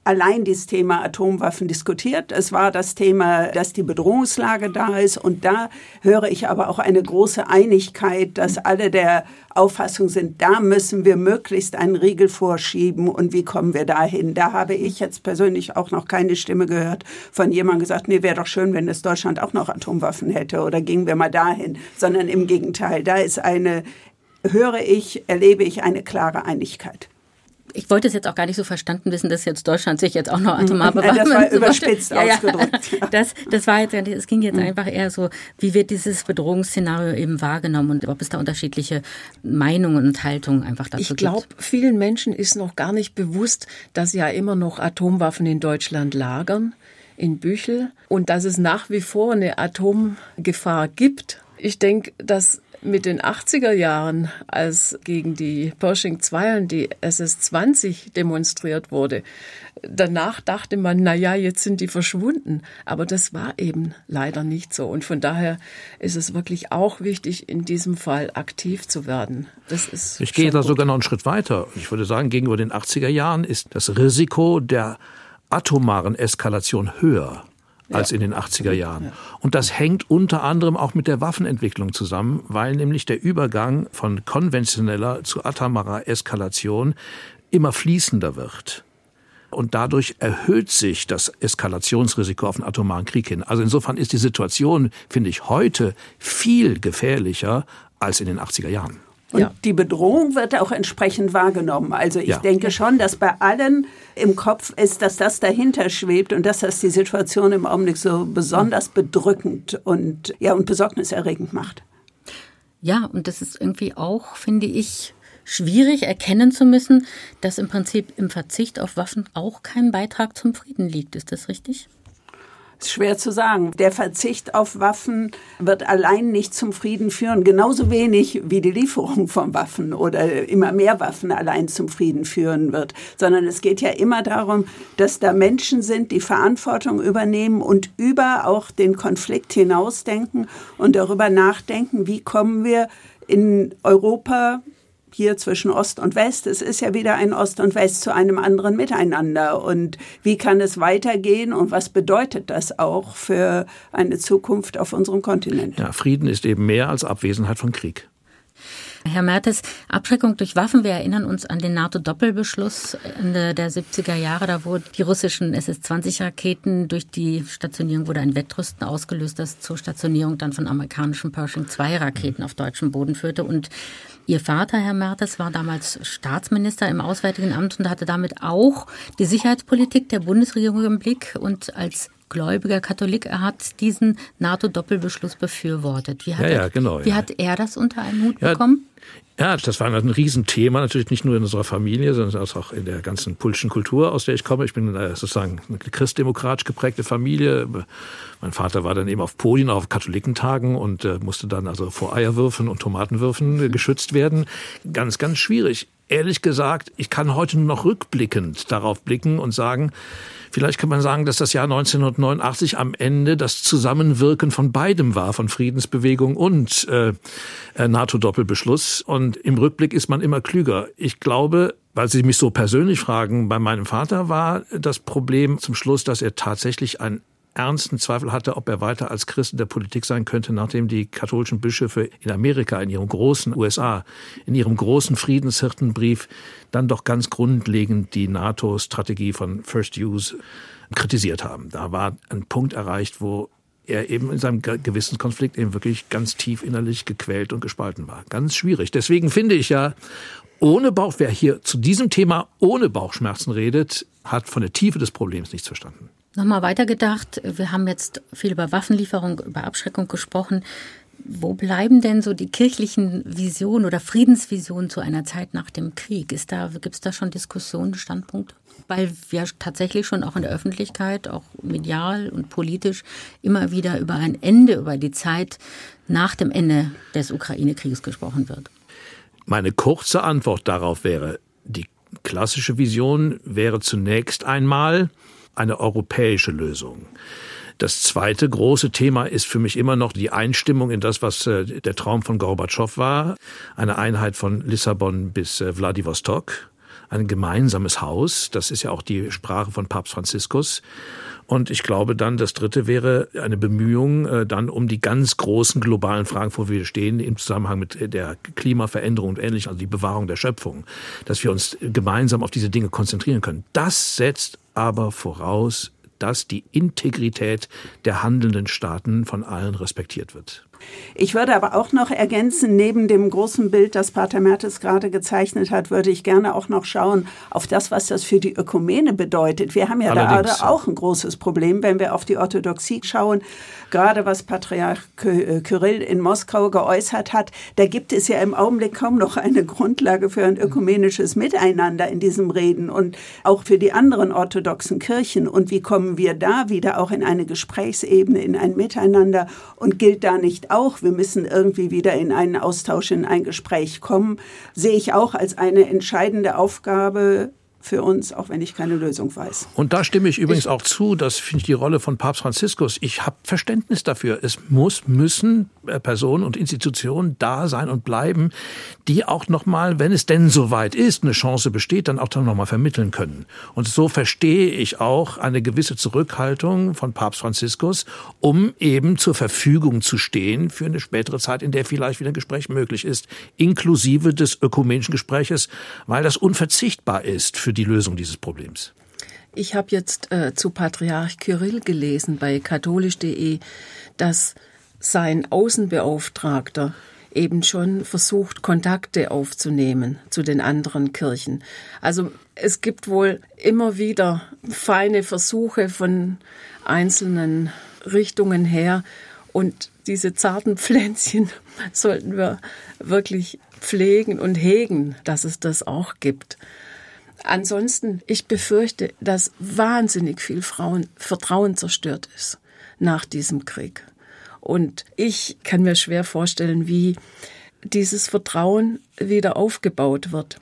allein das Thema Atomwaffen diskutiert. Es war das Thema, dass die Bedrohungslage da ist. Und da höre ich aber auch eine große Einigkeit, dass alle der Auffassung sind, da müssen wir möglichst einen Riegel vorschieben. Und wie kommen wir dahin? Da habe ich jetzt persönlich auch noch keine Stimme gehört von jemandem gesagt, nee, wäre doch schön, wenn es Deutschland auch noch Atomwaffen hätte oder gingen wir mal dahin. Sondern im Gegenteil, da ist eine, höre ich, erlebe ich eine klare Einigkeit ich wollte es jetzt auch gar nicht so verstanden wissen, dass jetzt Deutschland sich jetzt auch noch atomar bewaffnet. Das war überspitzt [laughs] ja, ausgedrückt. Ja. Das, das war jetzt, es ging jetzt mhm. einfach eher so, wie wird dieses Bedrohungsszenario eben wahrgenommen und ob es da unterschiedliche Meinungen und Haltungen einfach dazu ich gibt. Ich glaube, vielen Menschen ist noch gar nicht bewusst, dass ja immer noch Atomwaffen in Deutschland lagern in Büchel und dass es nach wie vor eine Atomgefahr gibt. Ich denke, dass mit den 80er Jahren, als gegen die Pershing 2 und die SS-20 demonstriert wurde, danach dachte man, na ja, jetzt sind die verschwunden. Aber das war eben leider nicht so. Und von daher ist es wirklich auch wichtig, in diesem Fall aktiv zu werden. Das ist ich gehe da gut. sogar noch einen Schritt weiter. Ich würde sagen, gegenüber den 80er Jahren ist das Risiko der atomaren Eskalation höher als in den 80er Jahren. Und das hängt unter anderem auch mit der Waffenentwicklung zusammen, weil nämlich der Übergang von konventioneller zu atomarer Eskalation immer fließender wird. Und dadurch erhöht sich das Eskalationsrisiko auf einen atomaren Krieg hin. Also insofern ist die Situation, finde ich, heute viel gefährlicher als in den 80er Jahren. Und ja. die Bedrohung wird auch entsprechend wahrgenommen. Also ich ja. denke schon, dass bei allen im Kopf ist, dass das dahinter schwebt und dass das die Situation im Augenblick so besonders bedrückend und, ja, und besorgniserregend macht. Ja, und das ist irgendwie auch, finde ich, schwierig erkennen zu müssen, dass im Prinzip im Verzicht auf Waffen auch kein Beitrag zum Frieden liegt. Ist das richtig? Schwer zu sagen. Der Verzicht auf Waffen wird allein nicht zum Frieden führen, genauso wenig wie die Lieferung von Waffen oder immer mehr Waffen allein zum Frieden führen wird, sondern es geht ja immer darum, dass da Menschen sind, die Verantwortung übernehmen und über auch den Konflikt hinausdenken und darüber nachdenken, wie kommen wir in Europa hier zwischen Ost und West. Es ist ja wieder ein Ost und West zu einem anderen Miteinander. Und wie kann es weitergehen und was bedeutet das auch für eine Zukunft auf unserem Kontinent? Ja, Frieden ist eben mehr als Abwesenheit von Krieg. Herr Mertes, Abschreckung durch Waffen. Wir erinnern uns an den NATO-Doppelbeschluss Ende der 70er Jahre. Da wurden die russischen SS-20-Raketen durch die Stationierung wurde ein Wettrüsten ausgelöst, das zur Stationierung dann von amerikanischen Pershing-2-Raketen auf deutschem Boden führte. Und Ihr Vater, Herr Mertes, war damals Staatsminister im Auswärtigen Amt und hatte damit auch die Sicherheitspolitik der Bundesregierung im Blick. Und als gläubiger Katholik, er hat diesen NATO-Doppelbeschluss befürwortet. Wie hat, ja, ja, genau, er, wie ja. hat er das unter einen Hut bekommen? Ja, das war ein Riesenthema, natürlich nicht nur in unserer Familie, sondern auch in der ganzen polnischen Kultur, aus der ich komme. Ich bin äh, sozusagen eine christdemokratisch geprägte Familie. Mein Vater war dann eben auf Podien, auf Katholikentagen und äh, musste dann also vor Eierwürfen und Tomatenwürfen geschützt werden. Ganz, ganz schwierig. Ehrlich gesagt, ich kann heute nur noch rückblickend darauf blicken und sagen, Vielleicht kann man sagen, dass das Jahr 1989 am Ende das Zusammenwirken von beidem war, von Friedensbewegung und äh, äh, NATO-Doppelbeschluss. Und im Rückblick ist man immer klüger. Ich glaube, weil Sie mich so persönlich fragen, bei meinem Vater war das Problem zum Schluss, dass er tatsächlich ein ernsten Zweifel hatte, ob er weiter als Christ in der Politik sein könnte, nachdem die katholischen Bischöfe in Amerika, in ihrem großen USA, in ihrem großen Friedenshirtenbrief dann doch ganz grundlegend die NATO-Strategie von First Use kritisiert haben. Da war ein Punkt erreicht, wo er eben in seinem Gewissenskonflikt eben wirklich ganz tief innerlich gequält und gespalten war. Ganz schwierig. Deswegen finde ich ja, ohne Bauch, wer hier zu diesem Thema ohne Bauchschmerzen redet, hat von der Tiefe des Problems nichts verstanden. Nochmal weitergedacht, wir haben jetzt viel über Waffenlieferung, über Abschreckung gesprochen. Wo bleiben denn so die kirchlichen Visionen oder Friedensvisionen zu einer Zeit nach dem Krieg? Da, gibt es da schon Diskussionen, Standpunkte? Weil wir tatsächlich schon auch in der Öffentlichkeit, auch medial und politisch immer wieder über ein Ende, über die Zeit nach dem Ende des Ukraine-Krieges gesprochen wird. Meine kurze Antwort darauf wäre, die klassische Vision wäre zunächst einmal, eine europäische Lösung. Das zweite große Thema ist für mich immer noch die Einstimmung in das, was äh, der Traum von Gorbatschow war. Eine Einheit von Lissabon bis äh, Wladiwostok. Ein gemeinsames Haus. Das ist ja auch die Sprache von Papst Franziskus. Und ich glaube dann, das dritte wäre eine Bemühung äh, dann um die ganz großen globalen Fragen, wo wir stehen, im Zusammenhang mit der Klimaveränderung und ähnlich, also die Bewahrung der Schöpfung, dass wir uns gemeinsam auf diese Dinge konzentrieren können. Das setzt aber voraus, dass die Integrität der handelnden Staaten von allen respektiert wird. Ich würde aber auch noch ergänzen, neben dem großen Bild, das Pater Mertes gerade gezeichnet hat, würde ich gerne auch noch schauen auf das, was das für die Ökumene bedeutet. Wir haben ja Allerdings. da auch ein großes Problem, wenn wir auf die Orthodoxie schauen, gerade was Patriarch äh, Kyrill in Moskau geäußert hat. Da gibt es ja im Augenblick kaum noch eine Grundlage für ein ökumenisches Miteinander in diesem Reden und auch für die anderen orthodoxen Kirchen. Und wie kommen wir da wieder auch in eine Gesprächsebene, in ein Miteinander? Und gilt da nicht auch, wir müssen irgendwie wieder in einen Austausch, in ein Gespräch kommen, sehe ich auch als eine entscheidende Aufgabe für uns, auch wenn ich keine Lösung weiß. Und da stimme ich übrigens ich, auch zu, das finde ich die Rolle von Papst Franziskus. Ich habe Verständnis dafür. Es muss, müssen äh, Personen und Institutionen da sein und bleiben, die auch nochmal, wenn es denn soweit ist, eine Chance besteht, dann auch dann nochmal vermitteln können. Und so verstehe ich auch eine gewisse Zurückhaltung von Papst Franziskus, um eben zur Verfügung zu stehen für eine spätere Zeit, in der vielleicht wieder ein Gespräch möglich ist, inklusive des ökumenischen Gespräches, weil das unverzichtbar ist für für die Lösung dieses Problems? Ich habe jetzt äh, zu Patriarch Kyrill gelesen bei katholisch.de, dass sein Außenbeauftragter eben schon versucht, Kontakte aufzunehmen zu den anderen Kirchen. Also es gibt wohl immer wieder feine Versuche von einzelnen Richtungen her und diese zarten [laughs] Pflänzchen sollten wir wirklich pflegen und hegen, dass es das auch gibt. Ansonsten, ich befürchte, dass wahnsinnig viel Frauen Vertrauen zerstört ist nach diesem Krieg. Und ich kann mir schwer vorstellen, wie dieses Vertrauen wieder aufgebaut wird.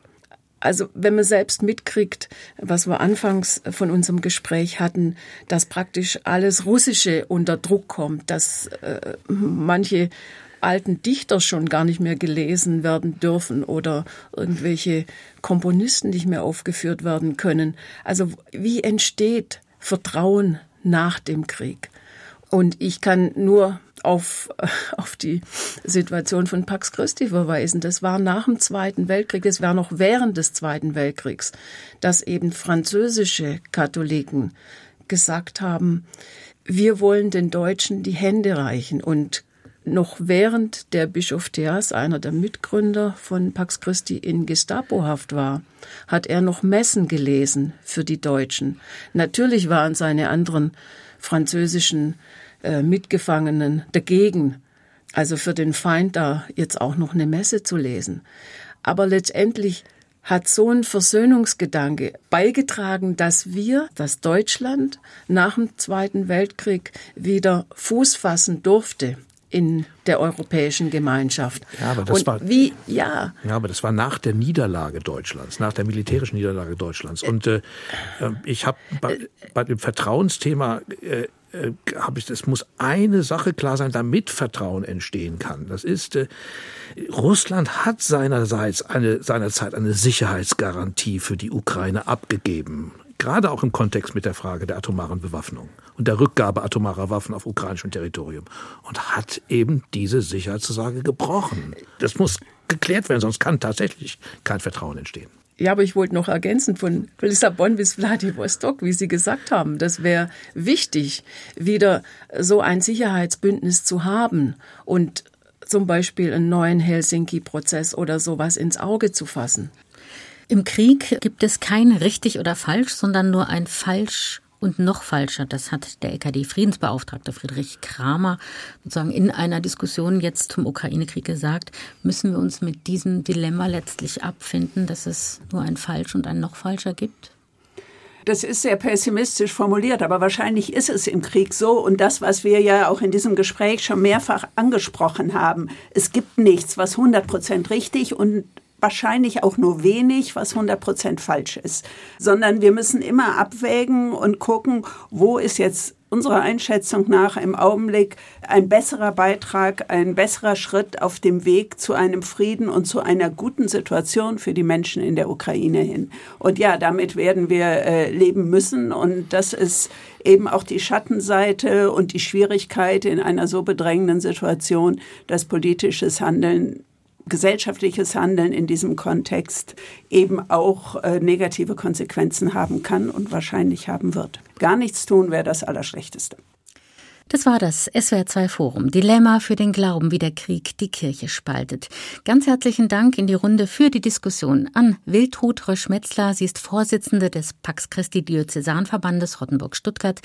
Also wenn man selbst mitkriegt, was wir anfangs von unserem Gespräch hatten, dass praktisch alles Russische unter Druck kommt, dass äh, manche alten Dichter schon gar nicht mehr gelesen werden dürfen oder irgendwelche Komponisten nicht mehr aufgeführt werden können. Also wie entsteht Vertrauen nach dem Krieg? Und ich kann nur auf, [laughs] auf die Situation von Pax Christi verweisen. Das war nach dem Zweiten Weltkrieg, das war noch während des Zweiten Weltkriegs, dass eben französische Katholiken gesagt haben, wir wollen den Deutschen die Hände reichen und noch während der Bischof Theas, einer der Mitgründer von Pax Christi, in Gestapohaft war, hat er noch Messen gelesen für die Deutschen. Natürlich waren seine anderen französischen äh, Mitgefangenen dagegen, also für den Feind da jetzt auch noch eine Messe zu lesen. Aber letztendlich hat so ein Versöhnungsgedanke beigetragen, dass wir, dass Deutschland nach dem Zweiten Weltkrieg wieder Fuß fassen durfte in der europäischen Gemeinschaft. Ja, aber das und war wie ja. Ja, aber das war nach der Niederlage Deutschlands, nach der militärischen Niederlage Deutschlands. Und äh, äh ich habe bei, bei, dem Vertrauensthema äh, äh, habe ich, es muss eine Sache klar sein, damit Vertrauen entstehen kann. Das ist, äh, Russland hat seinerseits eine, seinerzeit eine Sicherheitsgarantie für die Ukraine abgegeben gerade auch im Kontext mit der Frage der atomaren Bewaffnung und der Rückgabe atomarer Waffen auf ukrainischem Territorium und hat eben diese Sicherheitszusage gebrochen. Das muss geklärt werden, sonst kann tatsächlich kein Vertrauen entstehen. Ja, aber ich wollte noch ergänzen von Lissabon bis Vladivostok, wie Sie gesagt haben. Das wäre wichtig, wieder so ein Sicherheitsbündnis zu haben und zum Beispiel einen neuen Helsinki-Prozess oder sowas ins Auge zu fassen. Im Krieg gibt es kein richtig oder falsch, sondern nur ein falsch und noch falscher. Das hat der LKD-Friedensbeauftragte Friedrich Kramer sozusagen in einer Diskussion jetzt zum Ukraine-Krieg gesagt. Müssen wir uns mit diesem Dilemma letztlich abfinden, dass es nur ein falsch und ein noch falscher gibt? Das ist sehr pessimistisch formuliert, aber wahrscheinlich ist es im Krieg so. Und das, was wir ja auch in diesem Gespräch schon mehrfach angesprochen haben, es gibt nichts, was 100 Prozent richtig und wahrscheinlich auch nur wenig, was 100 Prozent falsch ist, sondern wir müssen immer abwägen und gucken, wo ist jetzt unserer Einschätzung nach im Augenblick ein besserer Beitrag, ein besserer Schritt auf dem Weg zu einem Frieden und zu einer guten Situation für die Menschen in der Ukraine hin. Und ja, damit werden wir äh, leben müssen und das ist eben auch die Schattenseite und die Schwierigkeit in einer so bedrängenden Situation, dass politisches Handeln gesellschaftliches Handeln in diesem Kontext eben auch äh, negative Konsequenzen haben kann und wahrscheinlich haben wird. Gar nichts tun wäre das Allerschlechteste. Das war das SWR2 Forum. Dilemma für den Glauben, wie der Krieg die Kirche spaltet. Ganz herzlichen Dank in die Runde für die Diskussion an Wildrud Röschmetzler. Sie ist Vorsitzende des Pax Christi Diözesanverbandes Rottenburg-Stuttgart.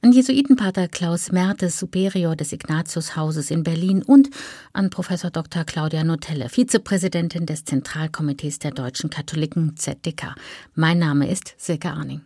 An Jesuitenpater Klaus Mertes, Superior des Ignatiushauses in Berlin und an Professor Dr. Claudia Notelle, Vizepräsidentin des Zentralkomitees der deutschen Katholiken ZDK. Mein Name ist Silke Arning.